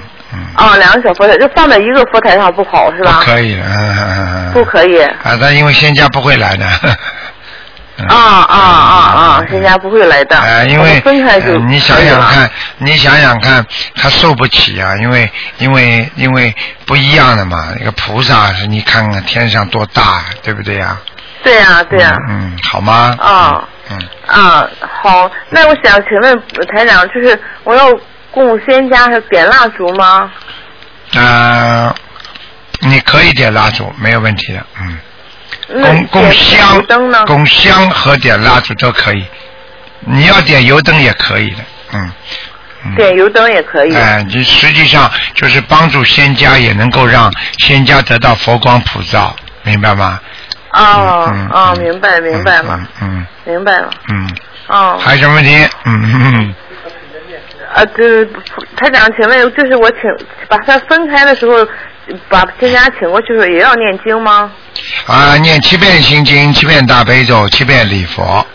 啊，两个小佛台就放在一个佛台上不好是不吧？可以的，嗯嗯嗯嗯。不可以。啊，但因为仙家不会来的。(laughs) 啊啊啊啊！仙家不会来的。啊，因为分开就呃你想想看，你想想看，他受不起啊，因为因为因为不一样的嘛。一个菩萨是，你看看天上多大，对不对呀、对呀、对呀、嗯，好吗？啊嗯，啊，好，那我想请问台长，就是我要供仙家是点蜡烛吗？呃，你可以点蜡烛，没有问题的，嗯。供供香？供香和点蜡烛都可以，你要点油灯也可以的，嗯。嗯点油灯也可以。哎，这实际上就是帮助仙家，也能够让仙家得到佛光普照，明白吗？啊嗯啊，明白明白了，嗯明白了。嗯，哦还有什么问题？嗯嗯啊，这台长，请问就是我请把它分开的时候，把仙家请过去的时候也要念经吗？啊，念七遍心经，七遍大悲咒，七遍礼佛，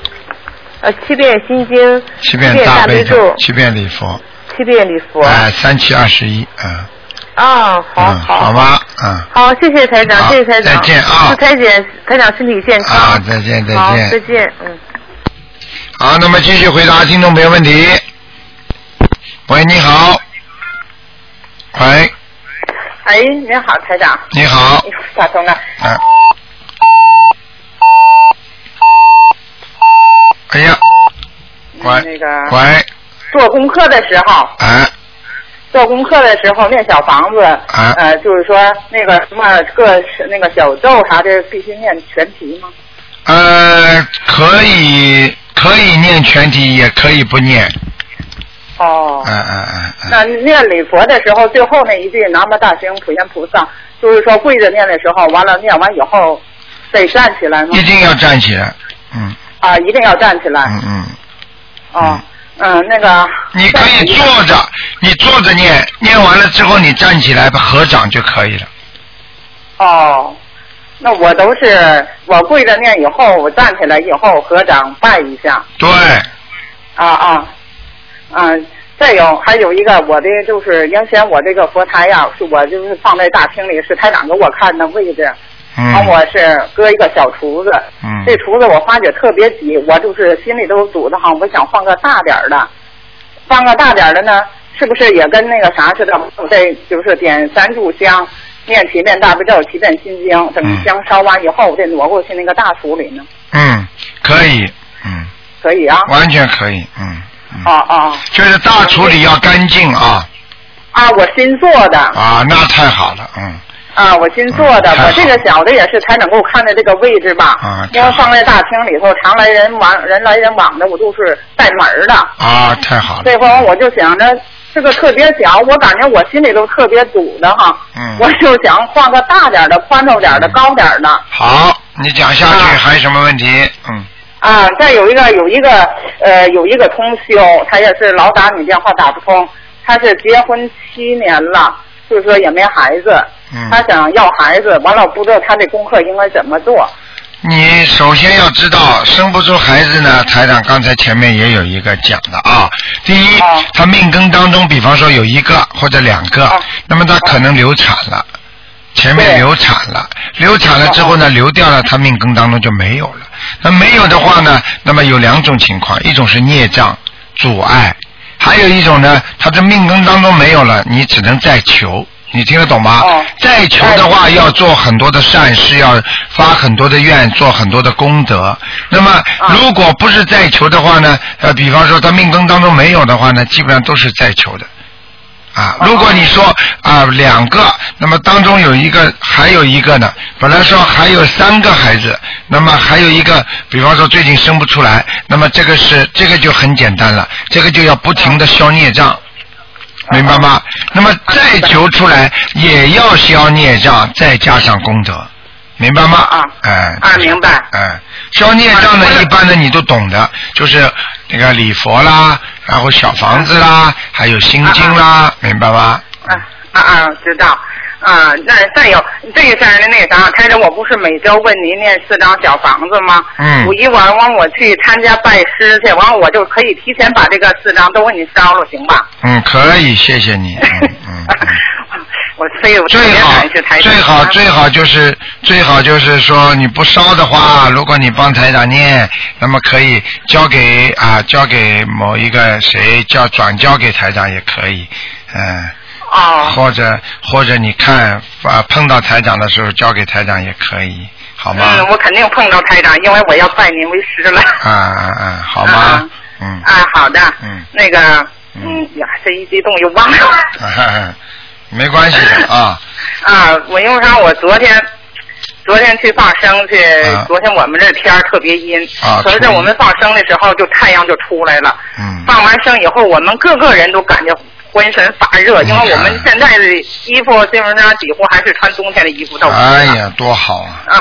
呃，七遍心经，七遍遍大悲咒，七遍礼佛，七遍礼佛。哎，三七二十一，嗯啊，好嗯，好。好吗？嗯。好，谢谢台长，谢谢台长。再见啊祝台姐台长身体健康。啊再见再见，再见，嗯。好，那么继续回答听众朋友问题。喂，你好。喂，哎，你好，台长。你好打通了。啊。哎呀，喂，那个喂，做功课的时候，哎，做功课的时候念小房子，啊呃，就是说那个什么各那个小咒啥的，必须念全题吗？呃，可以可以念全题，也可以不念。哦。嗯嗯嗯嗯。那念礼佛的时候，最后那一句“南无大行普贤菩萨”，就是说跪着念的时候，完了念完以后得站起来吗？一定要站起来。嗯啊，一定要站起来。嗯嗯。哦，嗯，那个。你可以坐着，你坐着念，念完了之后你站起来合掌就可以了。哦，那我都是我跪着念以后，我站起来以后合掌拜一下。对。啊啊，嗯、再有还有一个我的就是原先我这个佛台呀，是我就是放在大厅里，是台长给我看的位置。嗯。完我是搁一个小厨子。嗯这厨子我发觉特别挤，我就是心里都堵得慌，我想换个大点儿的，换个大点儿的呢，是不是也跟那个啥似的？我得就是点三炷香，念七遍大悲咒，七遍心经，等香烧完以后，我再挪过去那个大厨里呢，嗯，可以，嗯，可以啊？完全可以，嗯，啊啊就是大厨里要干净啊啊！我新做的啊，那太好了，嗯啊，我新做的，我这个小的也是才能够看的这个位置吧，啊因为放在大厅里头，常来人往人来人往的，我都是带门的。啊，太好了，这会儿我就想着这个特别小，我感觉我心里都特别堵的哈。嗯我就想换个大点的、宽敞点儿的、高点的。好，你讲下去还有什么问题？嗯，啊，再有一个有一个呃有一个通宵，他也是老打你电话打不通，他是结婚七年了，就是说也没孩子，嗯他想要孩子，完了不知道他这功课应该怎么做。你首先要知道，生不出孩子呢，台长刚才前面也有一个讲的啊。第一，他命根当中，比方说有一个或者两个，那么他可能流产了，前面流产了，流产了之后呢，流掉了，他命根当中就没有了。那没有的话呢，那么有两种情况，一种是孽障阻碍，还有一种呢，他的命根当中没有了，你只能再求。你听得懂吗？再求的话，要做很多的善事，要发很多的愿，做很多的功德。那么，如果不是再求的话呢？呃，比方说他命根当中没有的话呢，基本上都是再求的。啊，如果你说啊两个，那么当中有一个还有一个呢，本来说还有三个孩子，那么还有一个，比方说最近生不出来，那么这个是这个就很简单了，这个就要不停的消孽障。(laughs) 明白吗？那么再求出来也要消孽障，再加上功德，明白吗？啊哎，啊，明白。哎，消孽障呢，一般的你都懂的，就是那个礼佛啦，然后小房子啦，还有心经啦，明白吗？啊啊啊，知道。啊，那再有这个事儿呢，那啥，开始，我不是每周问您念四张小房子吗？嗯五一完完我去参加拜师去，完我就可以提前把这个四张都给你烧了，行吧？嗯，可以，谢谢你。嗯。(laughs) (laughs) 我所以我特别最好感谢台长。最好最好就是最好就是说你不烧的话，如果你帮台长念，那么可以交给啊交给某一个谁叫转交给台长也可以，嗯。哦。或者或者你看啊碰到台长的时候交给台长也可以，好吗？嗯，我肯定碰到台长，因为我要拜您为师了。啊啊啊，好吗？嗯。啊，好的。嗯。那个，嗯呀，这一激动又忘了。啊 (laughs) 没关系的啊。啊，(laughs) 我因为啥？我昨天昨天去放生去，啊昨天我们这天儿特别阴，啊初一可是我们放生的时候，就太阳就出来了。嗯。放完生以后，我们个个人都感觉浑身发热，因为我们现在的衣服基本上几乎还是穿冬天的衣服到处哎呀，多好啊！啊，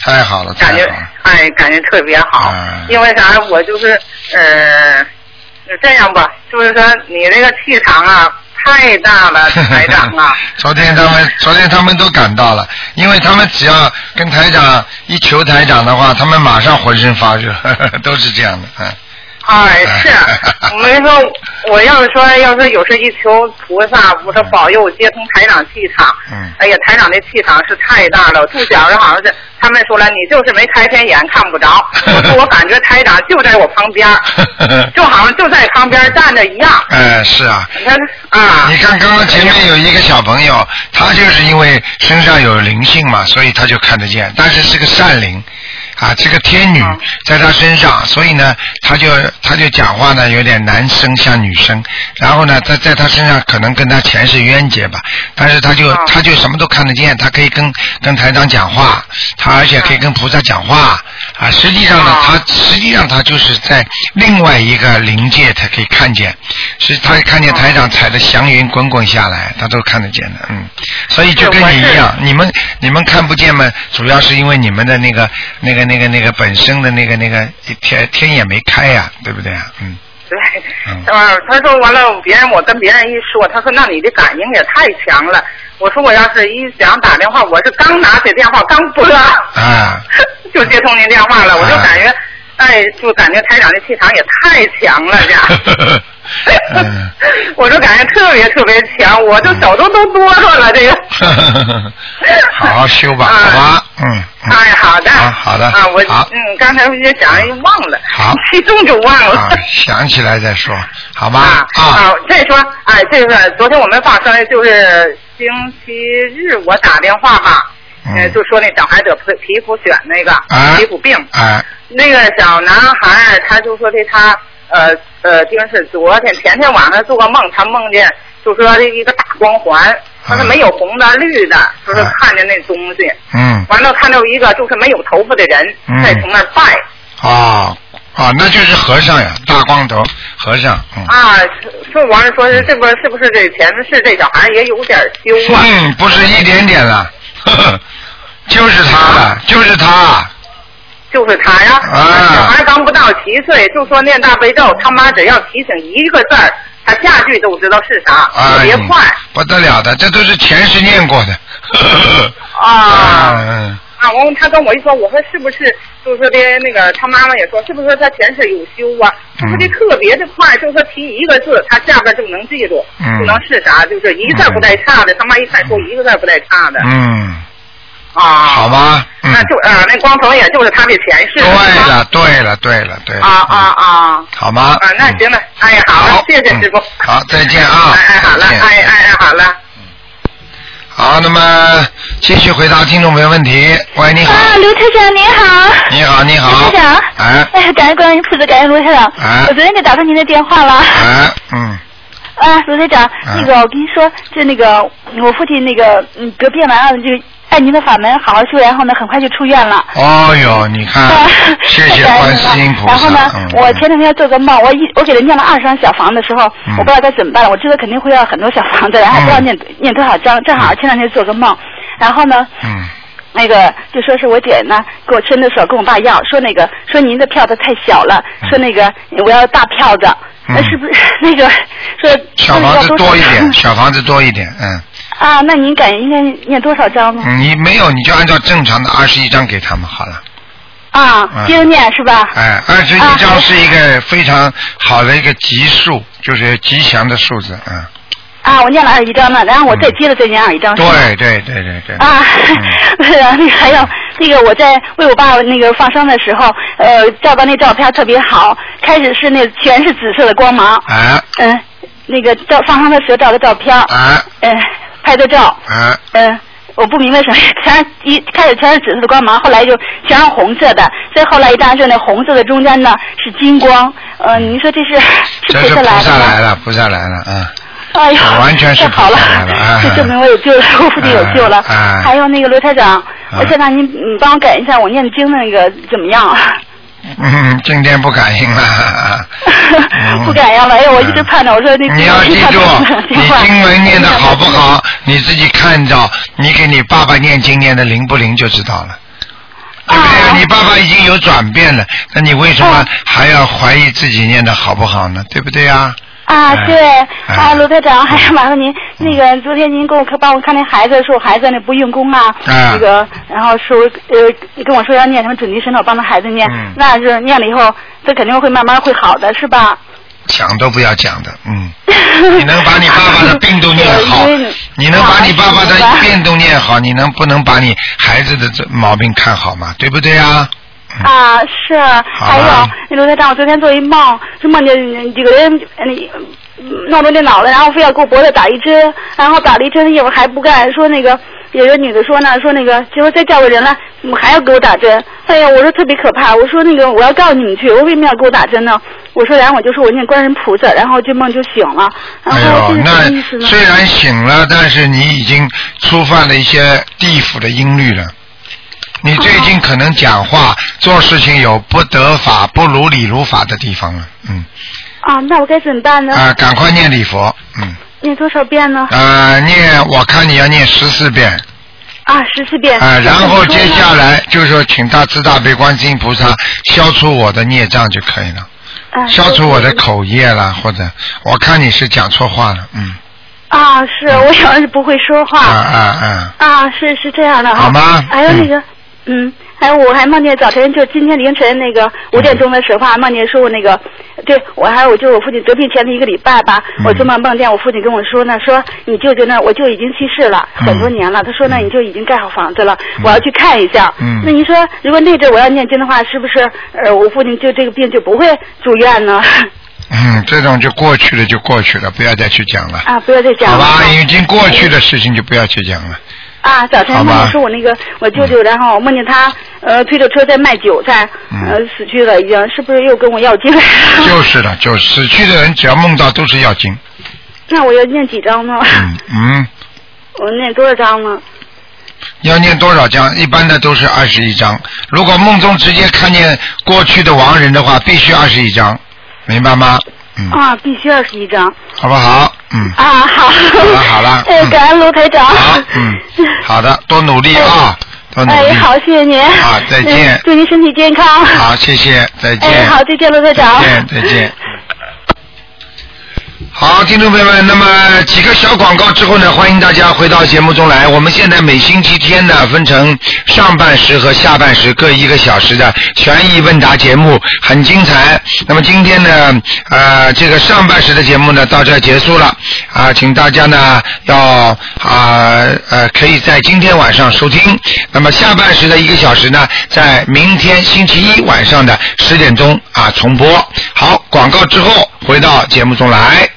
太好了，太感觉。哎，感觉特别好。啊因为啥？我就是呃，这样吧，就是说你这个气场啊太大了，台长啊。(laughs) 昨天他们，昨天他们都赶到了，因为他们只要跟台长一求台长的话，他们马上浑身发热，(laughs) 都是这样的，嗯。哎，是，(laughs) 我们说，我要是说，要是有时一求菩萨，我说保佑我接通台长气场。嗯。哎呀，台长的气场是太大了，(laughs) 住脚的好像是他们说了，你就是没开天眼看不着。(laughs) 我说我感觉台长就在我旁边儿，就好像就在旁边站着一样。哎，是啊。你看啊。你看，刚刚前面有一个小朋友，他就是因为身上有灵性嘛，所以他就看得见，但是是个善灵。啊，这个天女在他身上，所以呢，他就他就讲话呢有点男生像女生，然后呢，在在他身上可能跟他前世冤结吧，但是他就他就什么都看得见，他可以跟跟台长讲话，他而且可以跟菩萨讲话。啊，实际上呢，他实际上他就是在另外一个灵界，他可以看见，是他看见台长踩着祥云滚滚下来，他都看得见的，嗯，所以就跟你一样，你们你们看不见嘛，主要是因为你们的那个那个那个那个本身的那个那个天天也没开呀、对不对啊？嗯。对，啊，他说完了，别人我跟别人一说，他说那你的感应也太强了。我说我要是一想打电话，我是刚拿起电话刚拨，啊，(laughs) 就接通您电话了，我就感觉，哎，就感觉台长的气场也太强了，这样。(laughs) 嗯 (laughs) 我就感觉特别特别强，我就手都都哆嗦了，这个。(laughs) 好好修吧，(laughs) 好吧，嗯。哎，好的。好好的啊，我嗯，刚才我就想忘了，好，激动就忘了。啊，想起来再说，好吧？啊啊！再说，哎，这个昨天我们发生的就是星期日，我打电话吧，呃，就说那小孩得皮皮肤癣那个、啊皮肤病，哎，那个小男孩他就说的他呃呃，就是昨天前天晚上做个梦，他梦见就说这一个大光环，他说没有红的绿的，就是看见那东西，嗯，完了看到一个就是没有头发的人嗯在从那儿拜。啊，啊，那就是和尚呀，大光头和尚，嗯。啊，说完了说是这不是不是这前世这小孩也有点修啊？嗯，不是一点点了，呵 (laughs) 呵就是他了，就是他。就是他呀，啊小孩刚不到七岁，就说念大悲咒，他妈只要提醒一个字儿，他下句都知道是啥，特别快。哎不得了的，这都是前世念过的。啊 (laughs) 嗯啊！完他跟我一说，我说是不是就是说的那个他妈妈也说，是不是说他前世有修啊？他说的特别的快，就说提一个字，他下边就能记住，嗯就能是啥，就是一个字不带差的。他妈一看说一个字不带差的。嗯，啊，好吗？嗯那就啊，那光头也就是他的前世。对了，对了，对了，对了。啊啊啊！好吗？啊，那行了，哎呀，好了，谢谢师傅。好，再见啊！哎哎，好了，哎哎哎，好了。好，那么继续回答听众朋友问题。喂，你好，啊，卢台长您好。你好，你好。卢台长。哎哎呀，感恩观音菩萨，感恩卢台长。哎我昨天就打通您的电话了。哎，嗯，啊，卢台长，那个我跟你说，就那个我父亲那个嗯得病了，然后就按您的法门好好修，然后呢很快就出院了。哦呦，你看，(laughs) 谢谢观世音菩萨。然后呢，嗯我前两天做个梦，我一我给他念了二十张小房的时候，嗯我不知道该怎么办了。我知道肯定会要很多小房子，然后不知道念、念多少张。正好前两天做个梦，然后呢，嗯，那个就说是我姐呢给我牵的手跟我爸要，说那个说您的票子太小了，嗯说那个我要大票子，那是不是 (laughs) 那个说小房子多一点，(laughs) 小房子多一点，嗯，啊？那您感应该念多少张呢？嗯你没有你就按照正常的二十一张给他们好了。啊，嗯接着念是吧？哎，二十一张是一个非常好的一个吉数，就是吉祥的数字，嗯，啊，我念了二十一张了，然后我再接着再念二十一张。对对对对对。啊，(laughs) 那个还有那个我在为我爸那个放生的时候，呃，照到那照片特别好，开始是那全是紫色的光芒，啊嗯、那个照放生的时候照的照片，啊嗯、拍的照，啊嗯、我不明白什么，(laughs) 全是一开始全是紫色的光芒，后来就全是红色的，再后来一张是那红色的中间呢是金光，呃，您说这是是这是菩菩萨来了吗？萨来了，菩萨来了，嗯。哎呀，完全是太好了 (laughs) 这证明我有救了，(laughs) 我父亲有救了。啊还有那个罗台长，我想让您嗯帮我改一下我念经的那个怎么样？嗯，今天不感应了。(laughs) 不敢要了，哎，我一直盼着，我说那你要记住，(laughs) 你听话经文念的好不好，你自己看着，你给你爸爸念经念的灵不灵就知道了。对不对啊？你爸爸已经有转变了，那你为什么还要怀疑自己念的好不好呢？对不对啊？啊，哎对，哎啊，罗台长，还麻烦您，那个昨天您给我看帮我看那孩子，说我孩子那不用功啊，啊那个，然后说呃，跟我说要念什么准提神咒，帮他孩子念，嗯那是念了以后，他肯定会慢慢会好的，是吧？讲都不要讲的，嗯，(laughs) 你能把你爸爸的病都念好对，你能把你爸爸的病都念好，你能不能把你孩子的这毛病看好嘛？对不对啊？啊，是，还有那刘台长，我昨天做一梦，是梦见几个人呃弄着电脑了，然后非要给我脖子打一针，然后打了一针一会儿还不干，说那个有个女的说呢，说那个结果再叫个人来，怎么还要给我打针？哎呀，我说特别可怕，我说那个我要告诉你们去，我为什么要给我打针呢？我说然后我就说我念观世音菩萨，然后这梦就醒了，然哎呦，那？虽然醒了，但是你已经触犯了一些地府的音律了。你最近可能讲话、做事情有不得法、不如理如法的地方了，嗯，啊，那我该怎么办呢？啊，赶快念礼佛，嗯，念多少遍呢？啊，念，我看你要念十四遍，啊，十四遍。啊，然后接下来就是说，请大慈大悲观世音菩萨消除我的孽障就可以了，啊消除我的口业啦，或者我看你是讲错话了，嗯，啊，是我有时不会说话。啊啊啊，啊，是是这样的哈。好吗还有那个，嗯，还有我还梦见早晨就今天凌晨那个五点钟的时候啊，梦见说我那个，对我还有我就我父亲得病前的一个礼拜吧，嗯我做梦梦见我父亲跟我说呢，说你舅舅呢，我舅已经去世了嗯很多年了，他说呢你就已经盖好房子了，我要去看一下。嗯那您说如果那阵我要念经的话，是不是呃我父亲就这个病就不会住院呢？嗯，这种就过去了就过去了，不要再去讲了，啊，不要再讲了。好吧？已经过去的事情就不要去讲了。啊，早晨梦见说我那个我舅舅，然后我梦见他呃推着车在卖韭菜，呃死去了已经，是不是又跟我要经了？(laughs) 就是的，就死去的人只要梦到都是要经。那我要念几张呢？嗯嗯，(laughs) 我念多少张呢？要念多少章？一般的都是二十一章。如果梦中直接看见过去的亡人的话，必须二十一章，明白吗？嗯，啊，必须二十一张。好不好？嗯，啊，好。好了好了 (laughs) 哎，嗯感恩卢台长。好，嗯，好的，多努力啊，多努力。哎，好，谢谢您。好再见嗯祝您身体健康。好，谢谢，再见。哎，好，再见，卢台长。再见，再见。好，听众朋友们，那么几个小广告之后呢，欢迎大家回到节目中来。我们现在每星期天呢，分成上半时和下半时各一个小时的悬疑问答节目，很精彩。那么今天呢，呃，这个上半时的节目呢到这儿结束了啊、请大家呢要啊呃可以在今天晚上收听。那么下半时的一个小时呢，在明天星期一晚上的十点钟啊重播。好，广告之后回到节目中来。